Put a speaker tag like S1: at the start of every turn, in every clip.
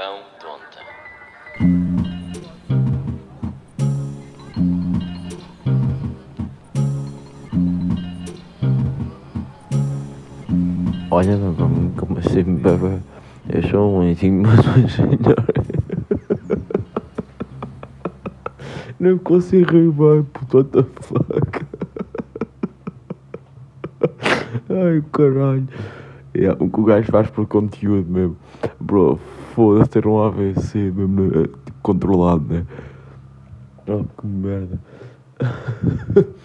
S1: pão tonta.
S2: Olha, não, como assim, bebê? Eu sou um anjinho, mas um senhor. Não consigo what the fuck? Ai, caralho. É, o que o gajo faz por conteúdo mesmo. Bro, foda-se ter um AVC mesmo, né? tipo, controlado, né? Oh, que merda.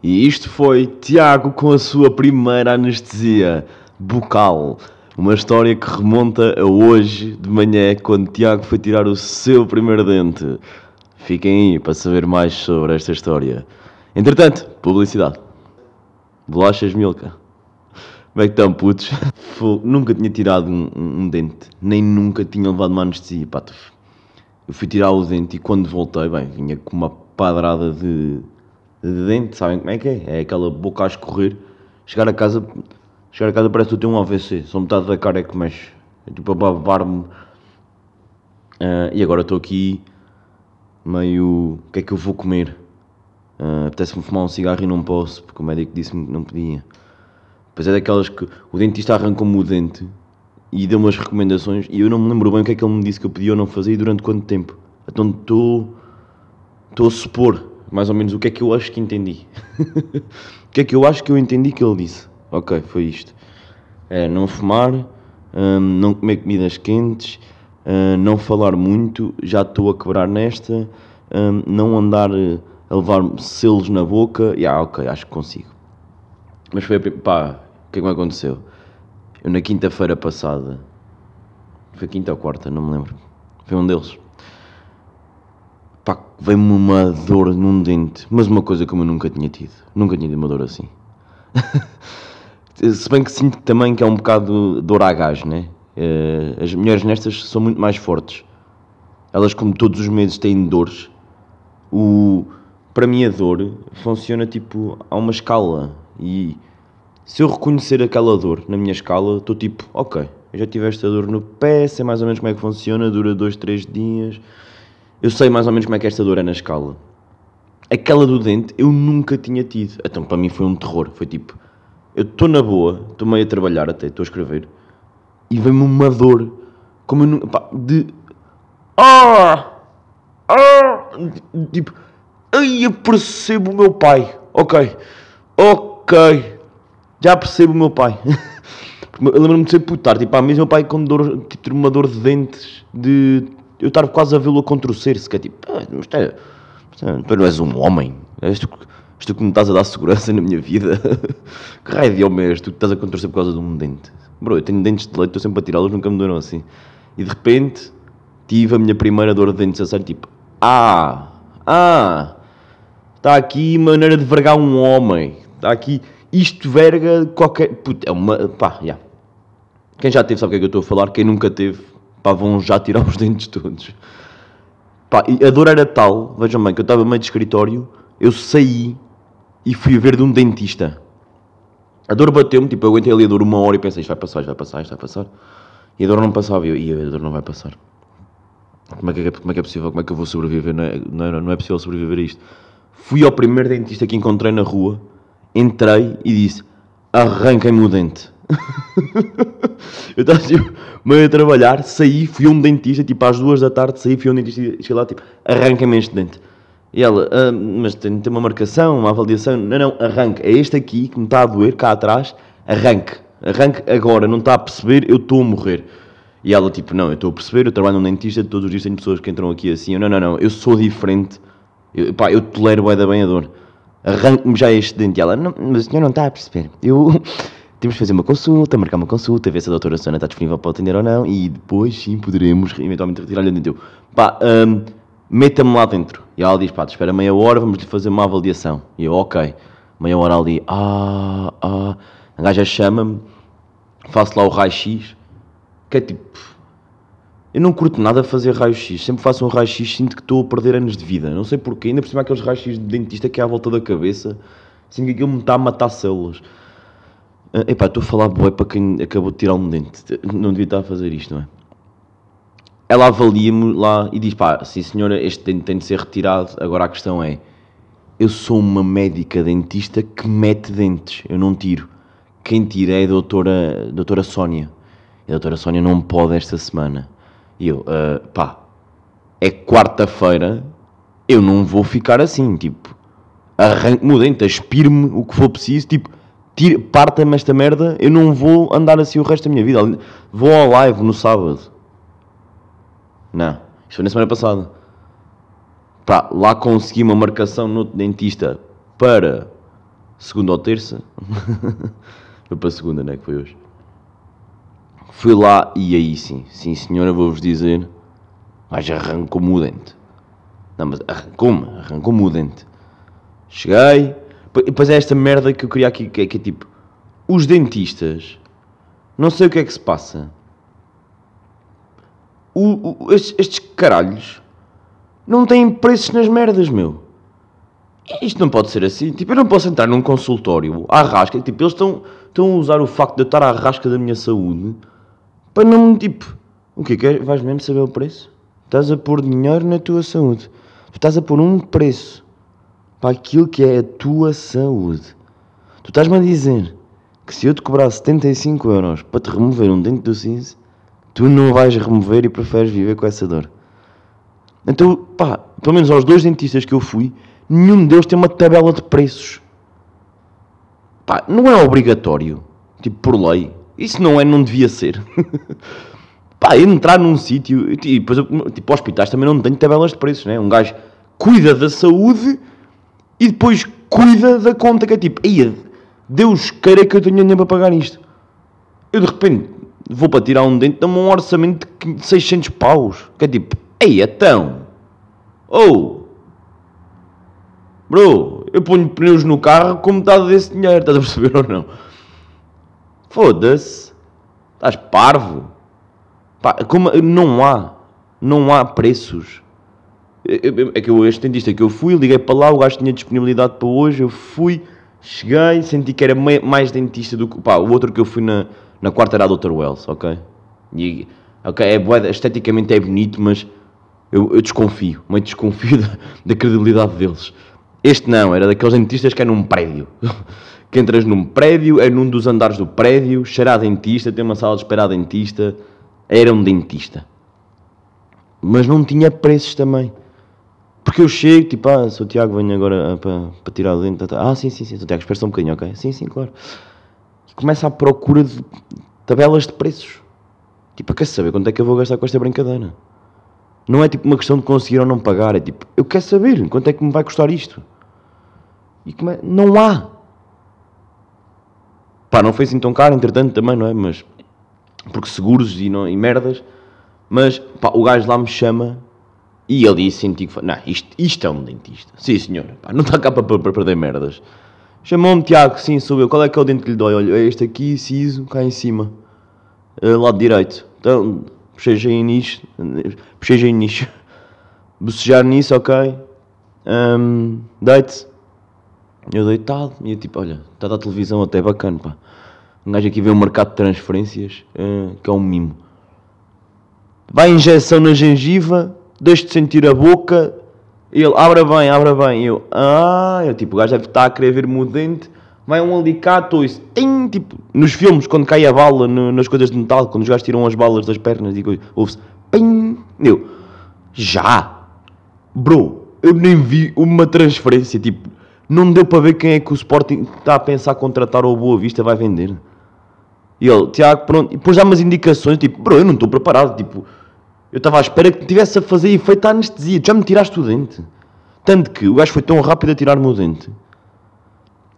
S3: E isto foi Tiago com a sua primeira anestesia bucal. Uma história que remonta a hoje de manhã, quando Tiago foi tirar o seu primeiro dente. Fiquem aí para saber mais sobre esta história. Entretanto, publicidade. Bolachas Milka. Como é que estão, putos? Nunca tinha tirado um, um- um dente, nem nunca tinha levado uma anestesia. Pá, eu fui tirar o dente e quando voltei, bem, vinha com uma padrada de, de dente, sabem como é que é? É aquela boca a escorrer. Chegar a casa, chegar a casa parece que eu tenho um AVC, só metade da cara é que mexe. É tipo a babar-me. Ah, e agora estou aqui meio. O que é que eu vou comer? Ah, Apetece-me fumar um cigarro e não posso, porque o médico disse-me que não podia. Pois é daquelas que o dentista arrancou-me o dente e deu umas recomendações e eu não me lembro bem o que é que ele me disse que eu podia ou não fazer e durante quanto tempo. Então estou. A supor mais ou menos o que é que eu acho que entendi. o que é que eu acho que eu entendi que ele disse. Ok, foi isto. É não fumar, hum, não comer comidas quentes, hum, não falar muito, já estou a quebrar nesta, hum, não andar a levar selos na boca. E ah, ok, acho que consigo. Mas foi pá, o que é que me aconteceu? Eu na quinta-feira passada, foi quinta ou quarta, não me lembro. Foi um deles. Pá, veio-me uma dor num dente, mas uma coisa como eu nunca tinha tido. Nunca tinha tido uma dor assim. Se bem que sinto também que é um bocado dor a gás, né? Eh, As mulheres nestas são muito mais fortes. Elas, como todos os meses, têm dores. O, para mim, a dor funciona tipo a uma escala. E se eu reconhecer aquela dor na minha escala, estou tipo, ok, eu já tive esta dor no pé, sei mais ou menos como é que funciona, dura dois, três dias. Eu sei mais ou menos como é que esta dor é na escala. Aquela do dente eu nunca tinha tido. Então para mim foi um terror. Foi tipo, eu estou na boa, estou meio a trabalhar até, estou a escrever, e vem-me uma dor, como eu nunca. de. Ah! Ah! Tipo, ai, eu percebo o meu pai. Ok, ok, já percebo o meu pai. Eu lembro-me de ser putar, tipo, ah, mesmo meu pai com dor, tipo, ter uma dor de dentes, de eu estar quase a vê-lo a contorcer-se, que é tipo, ah, isto isto é- tu não és um homem, és tu, és tu que me estás a dar segurança na minha vida. que raio de homem és tu que estás a contorcer por causa de um dente? Bro, eu tenho dentes de leite, estou sempre a tirá-los, nunca me duram assim. E de repente, tive a minha primeira dor de dentes a sério, tipo, ah, ah, está aqui maneira de vergar um homem, está aqui, isto verga qualquer, puto, é uma, pá, já. Quem já teve sabe o que é que eu estou a falar, quem nunca teve, pá, vão já tirar os dentes todos. Pá, e a dor era tal, vejam bem, que eu estava meio de escritório, eu saí e fui ver de um dentista. A dor bateu-me, tipo, eu aguentei ali a dor uma hora e pensei, isto vai passar, isto vai passar, isto vai passar. E a dor não passava, e eu, "Ih, a dor não vai passar. Como é que é, como é, que é possível, como é que eu vou sobreviver? Não é, não, é, não é possível sobreviver a isto. Fui ao primeiro dentista que encontrei na rua, entrei e disse, arranquem-me o dente. eu estava tipo, meio a trabalhar, saí, fui a um dentista, tipo às duas da tarde, saí, fui a um dentista e cheguei lá, tipo, arranquem-me este dente. E ela, "Ah, mas tem ter uma marcação, uma avaliação. Não, não, arranque. É este aqui que me está a doer, cá atrás, arranque. Arranque agora, não está a perceber, eu estou a morrer. E ela, tipo, não, eu estou a perceber, eu trabalho num dentista, todos os dias tenho pessoas que entram aqui assim. Eu, não, não, não, eu sou diferente. Eu, pá, eu tolero bué da bem a dor. Arranque-me já este dente. E ela, não, mas o senhor não está a perceber. Eu... Temos de fazer uma consulta, marcar uma consulta, ver se a doutora Sônia está disponível para atender ou não, e depois sim poderemos eventualmente retirar-lhe o dente. Eu, pá, hum, meta-me lá dentro. E ela diz, pá, espera meia hora, vamos-lhe fazer uma avaliação. E eu, ok. Meia hora ali, ah, ah. A gaja chama-me, faço lá o raio-x, que é tipo... Eu não curto nada fazer raio-x. Sempre faço um raio-x, sinto que estou a perder anos de vida. Não sei porquê. Ainda por cima aqueles raios-x de dentista que é à volta da cabeça. Sinto que aquilo me está a matar células. Ah, epá, estou a falar bué para quem acabou de tirar um dente. Não devia estar a fazer isto, não é? Ela avalia-me lá e diz: pá, sim senhora, este dente tem de ser retirado. Agora a questão é: eu sou uma médica dentista que mete dentes, eu não tiro. Quem tira é a doutora, a doutora Sónia. E a doutora Sónia não pode esta semana. E eu, ah, pá, é quarta-feira, eu não vou ficar assim, tipo, arranco-me o dente, aspiro-me o que for preciso, tipo, parta-me esta merda, eu não vou andar assim o resto da minha vida. Vou ao live no sábado. Não, isto foi na semana passada. Pá, lá consegui uma marcação no dentista para segunda ou terça. foi para segunda, né? Que foi hoje. Fui lá e aí sim, sim senhora, vou-vos dizer, mas arrancou-me o dente. Não, mas arrancou-me, arrancou-me o dente. Cheguei, e depois é esta merda que eu queria aqui, que é, que é tipo, os dentistas, não sei o que é que se passa. O- o- estes, estes caralhos não têm preços nas merdas, meu. Isto não pode ser assim. Tipo, eu não posso entrar num consultório à rasca. Tipo, eles estão, estão a usar o facto de eu estar à rasca da minha saúde para não tipo... O que é? Vais mesmo saber o preço? Estás a pôr dinheiro na tua saúde. Tu estás a pôr um preço para aquilo que é a tua saúde. Tu estás-me a dizer que se eu te cobrar 75 euros para te remover um dente do cinza, tu não vais remover e preferes viver com essa dor. Então, pá, pelo menos aos dois dentistas que eu fui, nenhum deles tem uma tabela de preços. Pá, não é obrigatório, tipo por lei. Isso não é, não devia ser. Pá, entrar num sítio, e depois, tipo, hospitais também não têm tabelas de preços, né? Um gajo cuida da saúde e depois cuida da conta, que é tipo, Eia, Deus queira que eu tenha dinheiro para pagar isto. Eu de repente vou para tirar um dente, dá-me um orçamento de 600 paus, que é tipo, ei, então, ou, bro, eu ponho pneus no carro com metade desse dinheiro, estás a perceber ou não? Foda-se, estás parvo. Pá, como, não há, não há preços. É que eu, este dentista que eu fui, liguei para lá, o gajo tinha disponibilidade para hoje, eu fui, cheguei, senti que era mais dentista do que. Pá, o outro que eu fui na, na quarta era a Dr. Wells, ok? E, ok, é bué, esteticamente é bonito, mas eu, eu desconfio, meio desconfio da, da credibilidade deles. Este não, era daqueles dentistas que é num prédio. que entras num prédio, é num dos andares do prédio, cheira a dentista, tem uma sala de espera a dentista. Era um dentista. Mas não tinha preços também. Porque eu chego, tipo, ah, sou o Tiago, venho agora ah, para, para tirar o dente. tá, tá. Ah, sim, sim, sim, sou o Tiago, espera só um bocadinho, ok? Sim, sim, claro. E começa à procura de tabelas de preços. Tipo, quer saber quanto é que eu vou gastar com esta brincadeira? Não é tipo uma questão de conseguir ou não pagar, é tipo, eu quero saber quanto é que me vai custar isto. E como é? Não há. Pá, não foi assim tão caro, entretanto, também, não é? Mas, porque seguros e, não, e merdas. Mas, pá, o gajo lá me chama e ele disse, senti que não, isto, isto é um dentista. Sim, senhor, pá, não está cá para, para, para perder merdas. Chamou-me Tiago, sim, sou eu. Qual é que é o dente que lhe dói? Olha, é este aqui, siso, cá em cima. Eh, lado direito. Então, nicho. Bocheja em nicho. Bocejar nisso, ok. Ahm, Deite. Eu deitado. E eu tipo, olha, está a dar televisão até bacana, pá. Um gajo aqui vê o mercado de transferências, eh, que é um mimo. Vai injeção na gengiva, deixa-te sentir a boca. Ele, abra bem, abra bem. Eu, ah, eu, tipo, o gajo deve estar a querer ver-me o dente. Vai um alicate ou isso. Tem, tipo, nos filmes, quando cai a bala no- nas coisas de metal, quando os gajos tiram as balas das pernas e coisa, ouve-se, pim. Eu, já. Bro, eu nem vi uma transferência, tipo, não deu para ver quem é que o Sporting está a pensar contratar ou Boa Vista vai vender. E ele, Tiago, pronto, e depois dá umas indicações, tipo, bro, eu não estou preparado, tipo, eu estava à espera que tivesse a fazer efeito a anestesia, já me tiraste o dente. Tanto que o gajo foi tão rápido a tirar-me o dente,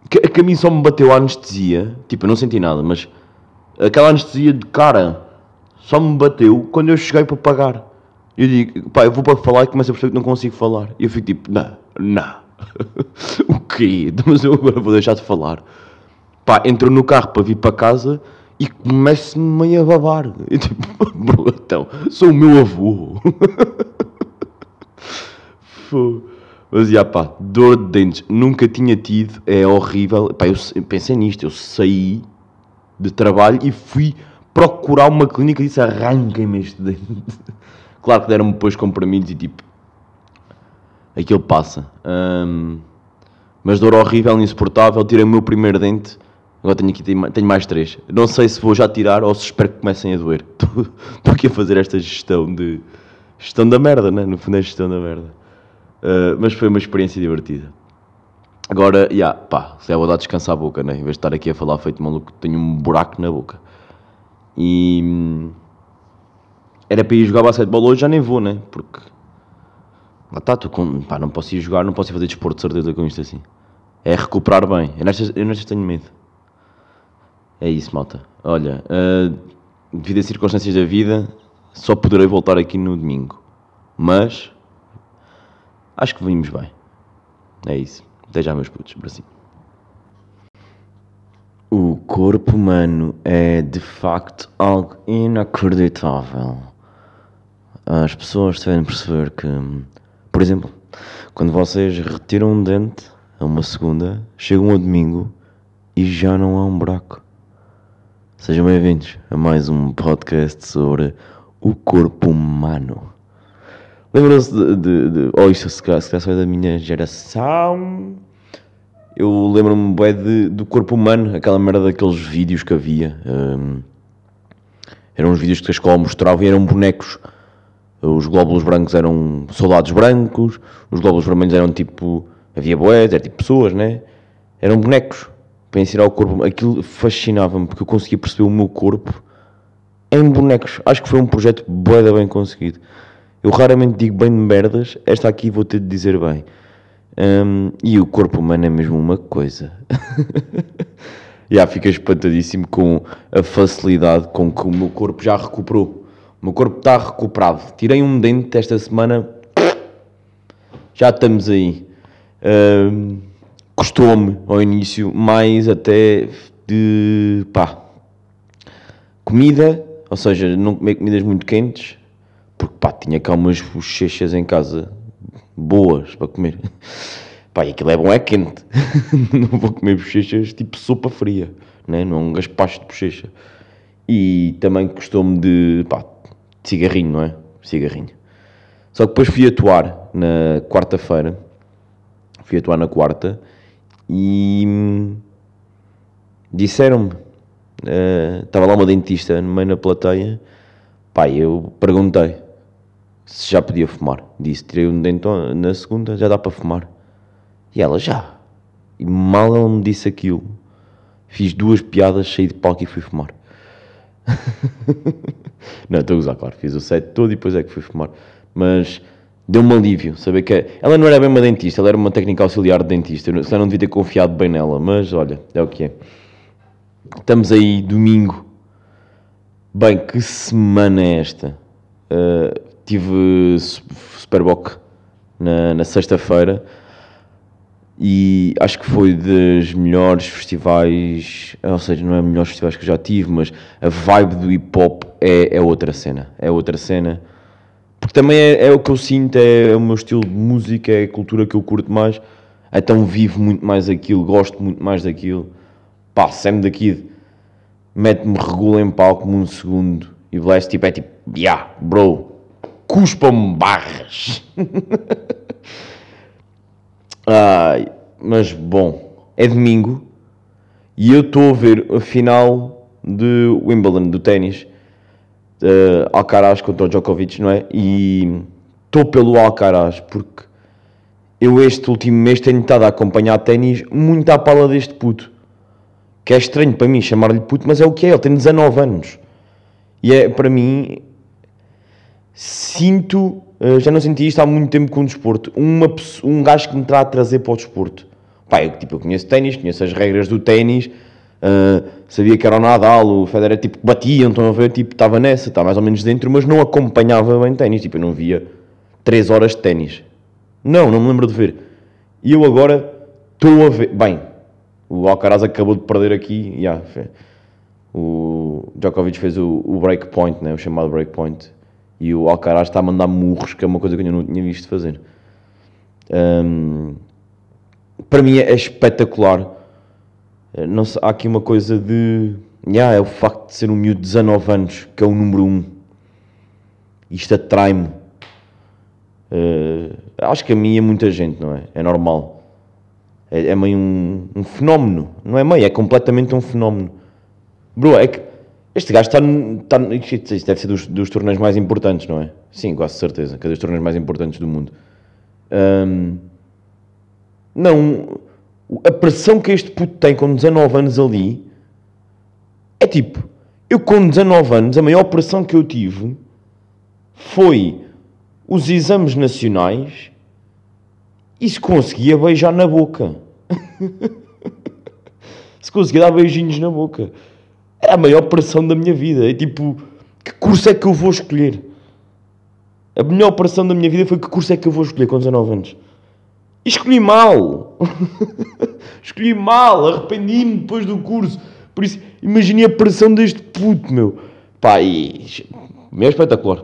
S3: que, que a mim só me bateu a anestesia, tipo, eu não senti nada, mas aquela anestesia de cara só me bateu quando eu cheguei para pagar. Eu digo, pá, eu vou para falar e começo a perceber que não consigo falar. E eu fico tipo, não, não. o quê? Mas eu agora vou deixar de falar. Pá, entro no carro para vir para casa e começo-me meio a babar. Eu tipo, bro, então, sou o meu avô. Mas, já pá, dor de dentes, nunca tinha tido, é horrível. Pá, eu se- pensei nisto, eu saí de trabalho e fui procurar uma clínica e disse arranquem-me este dente. claro que deram-me depois comprimidos e tipo, aquilo passa. Hum, mas dor horrível, insuportável, tirei o meu primeiro dente, agora tenho aqui, tenho mais três. Não sei se vou já tirar ou se espero que comecem a doer. Estou aqui a fazer esta gestão de... Gestão da merda, né? No fundo é gestão da merda. Uh, mas foi uma experiência divertida. Agora, já, yeah, pá, se é vou dar descansar a boca, né? Em vez de estar aqui a falar feito maluco, tenho um buraco na boca. E. hum, Era para ir jogar basquetebol hoje, já nem vou, né? Porque. Lá está, estou com. Pá, não posso ir jogar, não posso ir fazer desporto de certeza com isto assim. É recuperar bem. Eu nestas, eu nestas tenho medo. É isso, malta. Olha, uh, devido a circunstâncias da vida, só poderei voltar aqui no domingo. Mas. Acho que vimos bem. É isso. Até já, meus putos. Bracinho. O corpo humano é de facto algo inacreditável. As pessoas devem perceber que, por exemplo, quando vocês retiram um dente a uma segunda, chegam ao domingo e já não há um buraco. Sejam bem-vindos a mais um podcast sobre o corpo humano. Lembram-se de, de, de. Oh, isto se calhar, se calhar só é da minha geração. Eu lembro-me de, do corpo humano, aquela merda daqueles vídeos que havia. hum, eram uns vídeos que a escola mostrava e eram bonecos. Os glóbulos brancos eram soldados brancos, os glóbulos vermelhos eram tipo. Havia boés, era tipo pessoas, né? Eram bonecos para ensinar o corpo. Aquilo fascinava-me porque eu conseguia perceber o meu corpo em bonecos. Acho que foi um projeto bué bem conseguido. Eu raramente digo bem de merdas, esta aqui vou ter de dizer bem. Hum, e o corpo humano é mesmo uma coisa. Já fica espantadíssimo com a facilidade com que o meu corpo já recuperou. O meu corpo está recuperado. Tirei um dente esta semana, já estamos aí. Hum, Custou-me ao início mais até de pá, comida, ou seja, não comer comidas muito quentes, porque pá, tinha cá umas bochechas em casa boas para comer. Pá, e aquilo é bom, é quente. não vou comer bochechas tipo sopa fria, né? não é um gaspacho de bochecha. E também custou-me de, pá, de cigarrinho, não é? Cigarrinho. Só que depois fui atuar na quarta-feira, fui atuar na quarta e hum, disseram-me, eh, estava lá uma dentista no meio na plateia, e eu perguntei se já podia fumar. Disse, tirei um dente on- na segunda, já dá para fumar. E ela, já. E mal ela me disse aquilo, fiz duas piadas, saí de palco e fui fumar. Não, estou a usar, claro, fiz o set todo e depois é que fui fumar. Mas deu-me alívio saber que ela não era bem uma dentista, ela era uma técnica auxiliar de dentista. Eu não- devia ter confiado bem nela, mas olha, é o que é. Estamos aí, domingo. Bem, que semana é esta? Uh, tive Su- Superboc na, na sexta-feira e acho que foi dos melhores festivais, ou seja, não é melhores festivais que eu já tive, mas a vibe do hip hop é, é outra cena. É outra cena. Porque também é, é o que eu sinto, é, o meu estilo de música, é a cultura que eu curto mais. Então vivo muito mais aquilo, gosto muito mais daquilo. Pá, Sam da Kid mete-me regula em palco num segundo e Blast tipo, é tipo, yeah, bro, cuspa-me barras. Ai, mas bom, é domingo e eu estou a ver a final de Wimbledon, do ténis, uh, Alcaraz contra o Djokovic, não é? E estou pelo Alcaraz porque eu este último mês tenho estado a acompanhar ténis muito à pala deste puto. Que é estranho para mim chamar-lhe puto, mas é o que é, ele tem 19 anos. E é, para mim, sinto, eh, já não senti isto há muito tempo com o desporto, uma, um gajo que me terá a trazer para o desporto. Pá, eu, tipo, eu conheço ténis, conheço as regras do ténis, eh, sabia que era o Nadal, o Federer, tipo, batiam, estão a ver, tipo, estava nessa, estava mais ou menos dentro, mas não acompanhava bem ténis, tipo, eu não via 3 horas de ténis. Não, não me lembro de ver. E eu agora estou a ver, bem, o Alcaraz acabou de perder aqui, yeah, o Djokovic fez o, o breakpoint, né, o chamado breakpoint, e o Alcaraz está a mandar murros, que é uma coisa que eu não tinha visto fazer. Hum, para mim é espetacular. Eh, Não sei, há aqui uma coisa de yeah, é o facto de ser um miúdo de 19 anos, que é o número 1. Isto atrai-me. Eh, acho que a mim é muita gente, não é? É normal. É, é meio um, um fenómeno. Não é meio, é completamente um fenómeno. Bro, é que este gajo está. está isto deve ser dos, dos torneios mais importantes, não é? Sim, quase certeza, que é dos torneios mais importantes do mundo. Ahm, não, a pressão que este puto tem com 19 anos ali é tipo, eu com 19 anos, a maior pressão que eu tive foi os exames nacionais e se conseguia beijar na boca. se conseguia dar beijinhos na boca. É a maior pressão da minha vida. É tipo, que curso é que eu vou escolher? A melhor operação da minha vida foi que curso é que eu vou escolher com 19 anos. E escolhi mal. escolhi mal. Arrependi-me depois do curso. Por isso, imagine a pressão deste puto, meu. Pá, e... Meu espetacular.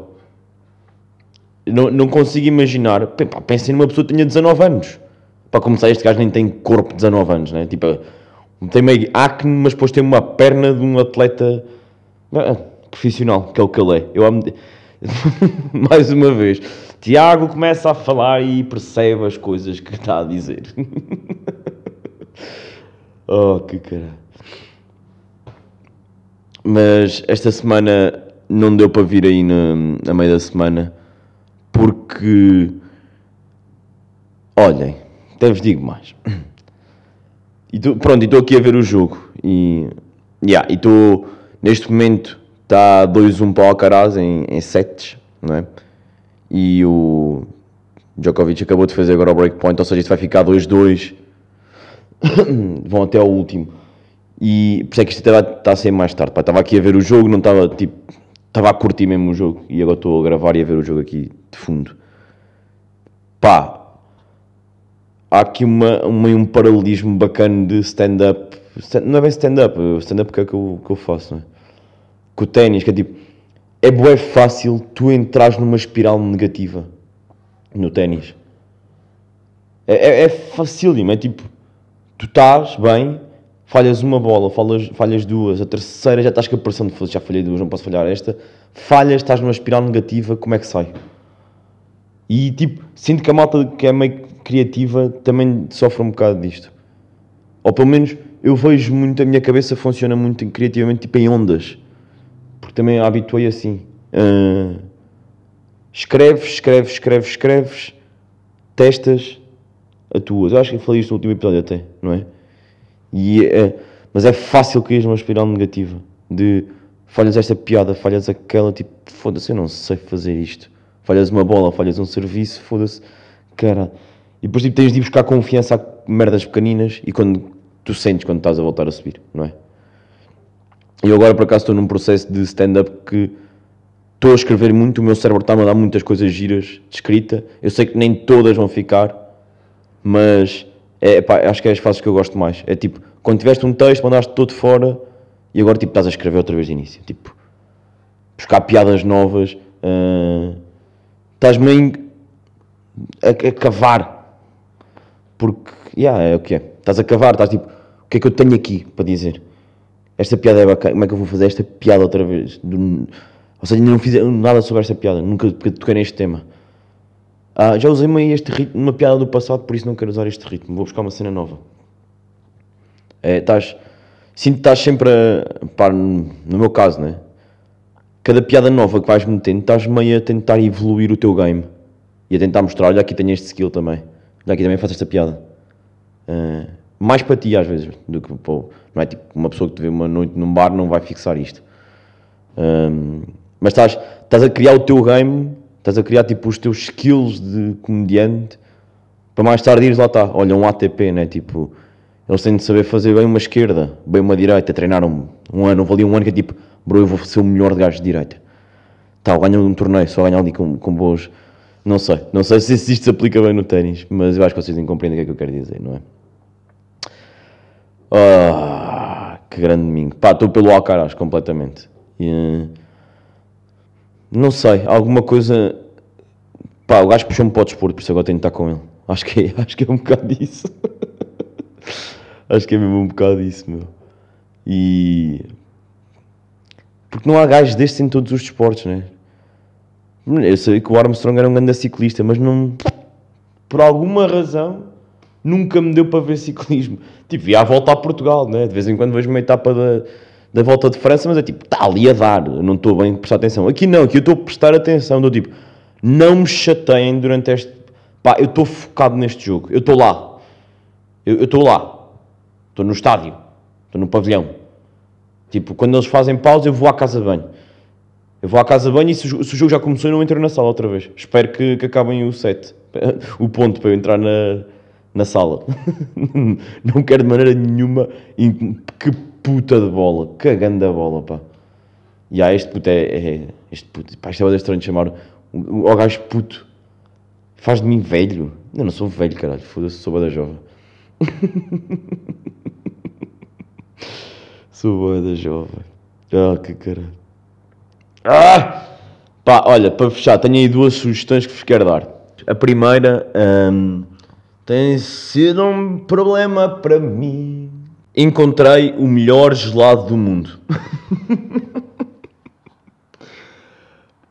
S3: Não, não consigo imaginar. Pá, pensem numa pessoa que tenha 19 anos. Para começar, este gajo nem tem corpo de 19 anos, né? Tipo, tem meio acne, mas depois tem uma perna de um atleta ah, profissional, que é o que ele é. Eu amo... Mais uma vez, Tiago começa a falar e percebe as coisas que está a dizer. oh, que cara. Mas esta semana não deu para vir aí na, na meio da semana porque olhem, até vos digo mais. E pronto, estou aqui a ver o jogo e yeah, estou neste momento está 2-1 para o Alcaraz em, em sets, não é? E o Djokovic acabou de fazer agora o breakpoint, ou seja, isto vai ficar 2-2. Vão até ao último. E por isso é que isto está, a ser mais tarde. Estava aqui a ver o jogo, não estava tipo. Estava a curtir mesmo o jogo. E agora estou a gravar e a ver o jogo aqui de fundo. Pá, há aqui uma, uma, um paralelismo bacana de stand-up. Stand, não é bem stand-up, stand-up que é que eu, que eu faço, não é? Com o ténis, que é tipo, é bué fácil tu entrares numa espiral negativa no ténis. É, é, é facílimo, é tipo, tu estás bem, falhas uma bola, falhas, falhas duas, a terceira já estás com a pressão de já falhei duas, não posso falhar esta, falhas, estás numa espiral negativa, como é que sai? E tipo, sinto que a malta que é meio criativa também sofre um bocado disto. Ou pelo menos eu vejo muito, a minha cabeça funciona muito criativamente, tipo em ondas. Porque também a habituei assim. Uh, escreves, escreves, escreves, escreves, testas, atuas. Eu acho que falei isto no último episódio até, não é? E é mas é fácil cair numa espiral negativa. De falhas esta piada, falhas aquela, tipo, foda-se, eu não sei fazer isto. Falhas uma bola, falhas um serviço, foda-se, cara. E depois tipo, tens de ir buscar confiança a merdas pequeninas e quando tu sentes quando estás a voltar a subir, não é? E agora por acaso estou num processo de stand-up que estou a escrever muito, o meu cérebro está a mandar muitas coisas giras de escrita. Eu sei que nem todas vão ficar, mas é, pá, acho que é as fases que eu gosto mais. É tipo, quando tiveste um texto, mandaste todo fora e agora tipo, estás a escrever outra vez de início. Tipo, buscar piadas novas, uh, estás meio a, a cavar. Porque, yeah, é o que é. Estás a cavar, estás tipo, o que é que eu tenho aqui para dizer? esta piada é bacana, como é que eu vou fazer esta piada outra vez? Do, ou seja, não fiz nada sobre esta piada, nunca toquei neste tema. Ah, já usei meio este ritmo numa piada do passado, por isso não quero usar este ritmo, vou buscar uma cena nova. É, estás, sinto que estás sempre a, pá, no meu caso, né? Cada piada nova que vais metendo, estás meio a tentar evoluir o teu game e a tentar mostrar, olha aqui tenho este skill também, olha aqui também faço esta piada. Uh, mais para ti às vezes do que pô, não é tipo uma pessoa que te vê uma noite num bar não vai fixar isto um, mas estás, estás a criar o teu game estás a criar tipo os teus skills de comediante para mais tarde ires lá está olha um ATP né tipo eles têm de saber fazer bem uma esquerda bem uma direita treinaram um, ano houve ali um ano que é tipo bro eu vou ser o melhor de gajos de direita tal ganham um torneio só ganhar ali com, com boas não sei não sei se isto se aplica bem no ténis mas eu acho que vocês compreendem o que é que eu quero dizer não é ah, que grande domingo. Pá, estou pelo Alcaraz completamente. E, não sei, alguma coisa. Pá, o gajo puxou-me para o desporto, por isso agora tenho de estar com ele. Acho que é, acho que é um bocado disso. acho que é mesmo um bocado isso, meu. E Porque não há gajos destes em todos os desportos, né? Eu sabia que o Armstrong era um grande ciclista, mas não. Por alguma razão, nunca me deu para ver ciclismo. Tipo, ia à volta a Portugal, né? De vez em quando vejo uma etapa da, da volta de França, mas é tipo, está ali a dar, eu não estou bem a prestar atenção. Aqui não, aqui eu estou a prestar atenção, do tipo, não me chateiem durante este. Pá, eu estou focado neste jogo, eu estou lá. Eu estou lá. Estou no estádio, estou no pavilhão. Tipo, quando eles fazem pausa, eu vou à casa de banho. Eu vou à casa de banho e se, o jogo já começou, eu não entro na sala outra vez. Espero que, que acabem o set. O ponto para eu entrar na, na sala. não quero de maneira nenhuma. Que puta de bola. Que grande bola, pá. E ah, este puto é. é este puto. Pá, isto é estranho de chamar. O, o gajo puto. Faz de mim velho. Eu não sou velho, caralho. Foda-se, sou da jovem. sou da jovem. Ah, que caralho. Ah! Pá, olha, para fechar, tenho aí duas sugestões que vos quero dar. A primeira hum, tem sido um problema para mim. Encontrei o melhor gelado do mundo.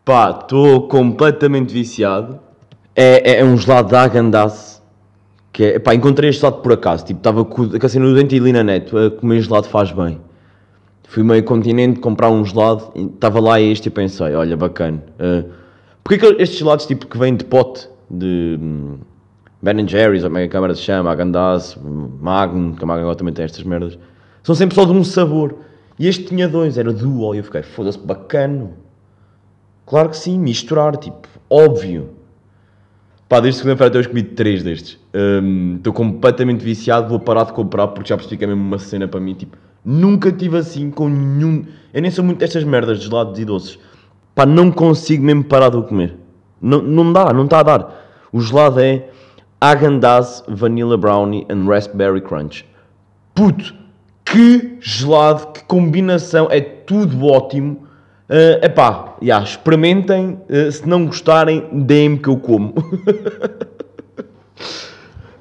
S3: Pá, estou completamente viciado. É, é, é, um gelado da Agandasse. Que é, pá, encontrei este gelado por acaso. Tipo, estava com a cena do dente e ali na net. A comer gelado faz bem. Fui meio continente comprar um gelado, estava lá este e pensei, olha, bacana. Uh, porque que estes gelados tipo que vêm de pote, de um, Ben Jerry's, ou como é que a câmara se chama, Agandaz, Magnum, que a Magnum também tem estas merdas, são sempre só de um sabor. E este tinha dois, era duo, e eu fiquei, foda-se, bacana. Claro que sim, misturar, tipo, óbvio. Pá, desde segunda-feira até hoje comi três destes. Estou um, completamente viciado, vou parar de comprar porque já percebi que é mesmo uma cena para mim, tipo Nunca tive assim com nenhum. Eu nem sou muito destas merdas de gelados e doces. Pá, não consigo mesmo parar de comer. Não, não dá, não está a dar. O gelado é Agendaz Vanilla Brownie and Raspberry Crunch. Puto, que gelado, que combinação, é tudo ótimo. Uh, epá, yeah, experimentem, uh, se não gostarem, deem-me que eu como.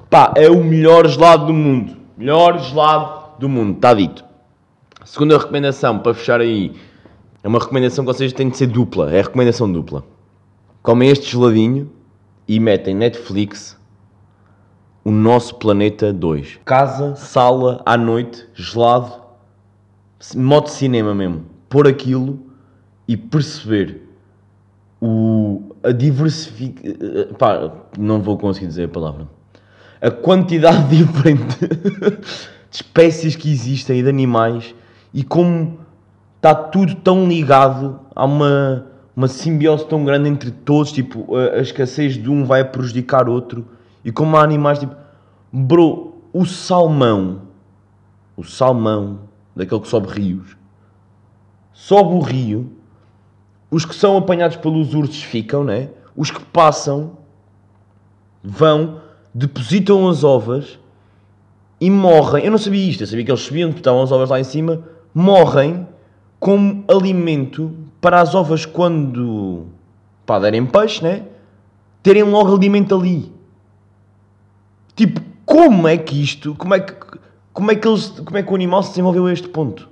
S3: Pá, é o melhor gelado do mundo. Melhor gelado do mundo, está dito. Segunda recomendação, para fechar aí, é uma recomendação que vocês têm de ser dupla, é a recomendação dupla. Comem este geladinho e metem Netflix O Nosso Planeta 2. Casa, sala, à noite, gelado, modo cinema mesmo. Pôr aquilo e perceber o, a diversificação. Pá, não vou conseguir dizer a palavra. A quantidade diferente de espécies que existem e de animais e como está tudo tão ligado, há uma, uma simbiose tão grande entre todos, tipo, a, a escassez de um vai prejudicar outro, e como há animais, tipo, bro, o salmão, o salmão, daquele que sobe rios, sobe o rio, os que são apanhados pelos ursos ficam, né? Os que passam vão, depositam as ovas e morrem. Eu não sabia isto, eu sabia que eles subiam, depositavam as ovas lá em cima, morrem como alimento para as ovas quando pá, derem peixe, né? Terem logo alimento ali. Tipo, como é que isto, como é que, como é que, eles, como é que o animal se desenvolveu a este ponto?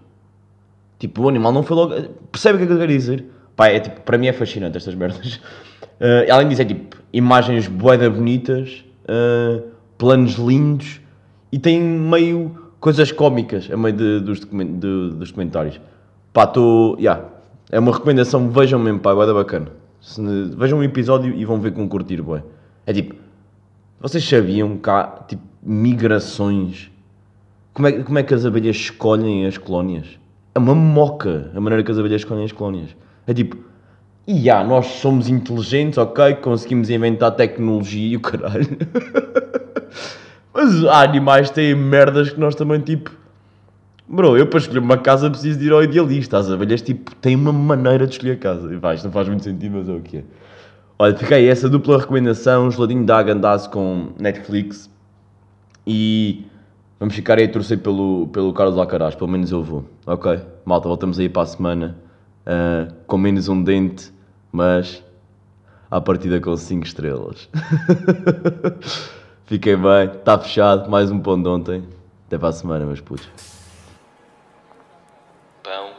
S3: Tipo, o animal não foi logo. Percebe o que é que eu quero dizer? Pá, é tipo, para mim é fascinante estas merdas. Uh, além disso, é tipo, imagens boeda bonitas, uh, planos lindos e tem meio coisas cómicas a meio de, dos, document, de, dos comentários. Pá, estou. Yeah, é uma recomendação, vejam mesmo, pá, é bacana. Se, vejam um episódio e vão ver com curtir, boé. É tipo, vocês sabiam que há tipo migrações? Como é, como é que as abelhas escolhem as colónias? É uma moca a maneira que as abelhas escolhem as colónias. É tipo, e yeah, nós somos inteligentes, ok, conseguimos inventar tecnologia e o caralho. Mas há animais que têm merdas que nós também, tipo... Bro, eu para escolher uma casa preciso de ir ao idealista. As abelhas, tipo, têm uma maneira de escolher a casa. E vai, isto não faz muito sentido, mas é o que é. Olha, aí essa dupla recomendação, geladinho da Agandaz com Netflix. E vamos ficar aí a torcer pelo, pelo Carlos Alcaraz, pelo menos eu vou. Ok? Malta, voltamos aí para a semana uh, com menos um dente, mas à partida com 5 estrelas. Fiquem bem, está fechado, mais um pão de ontem. Até para a semana, meus putos.
S1: Pão.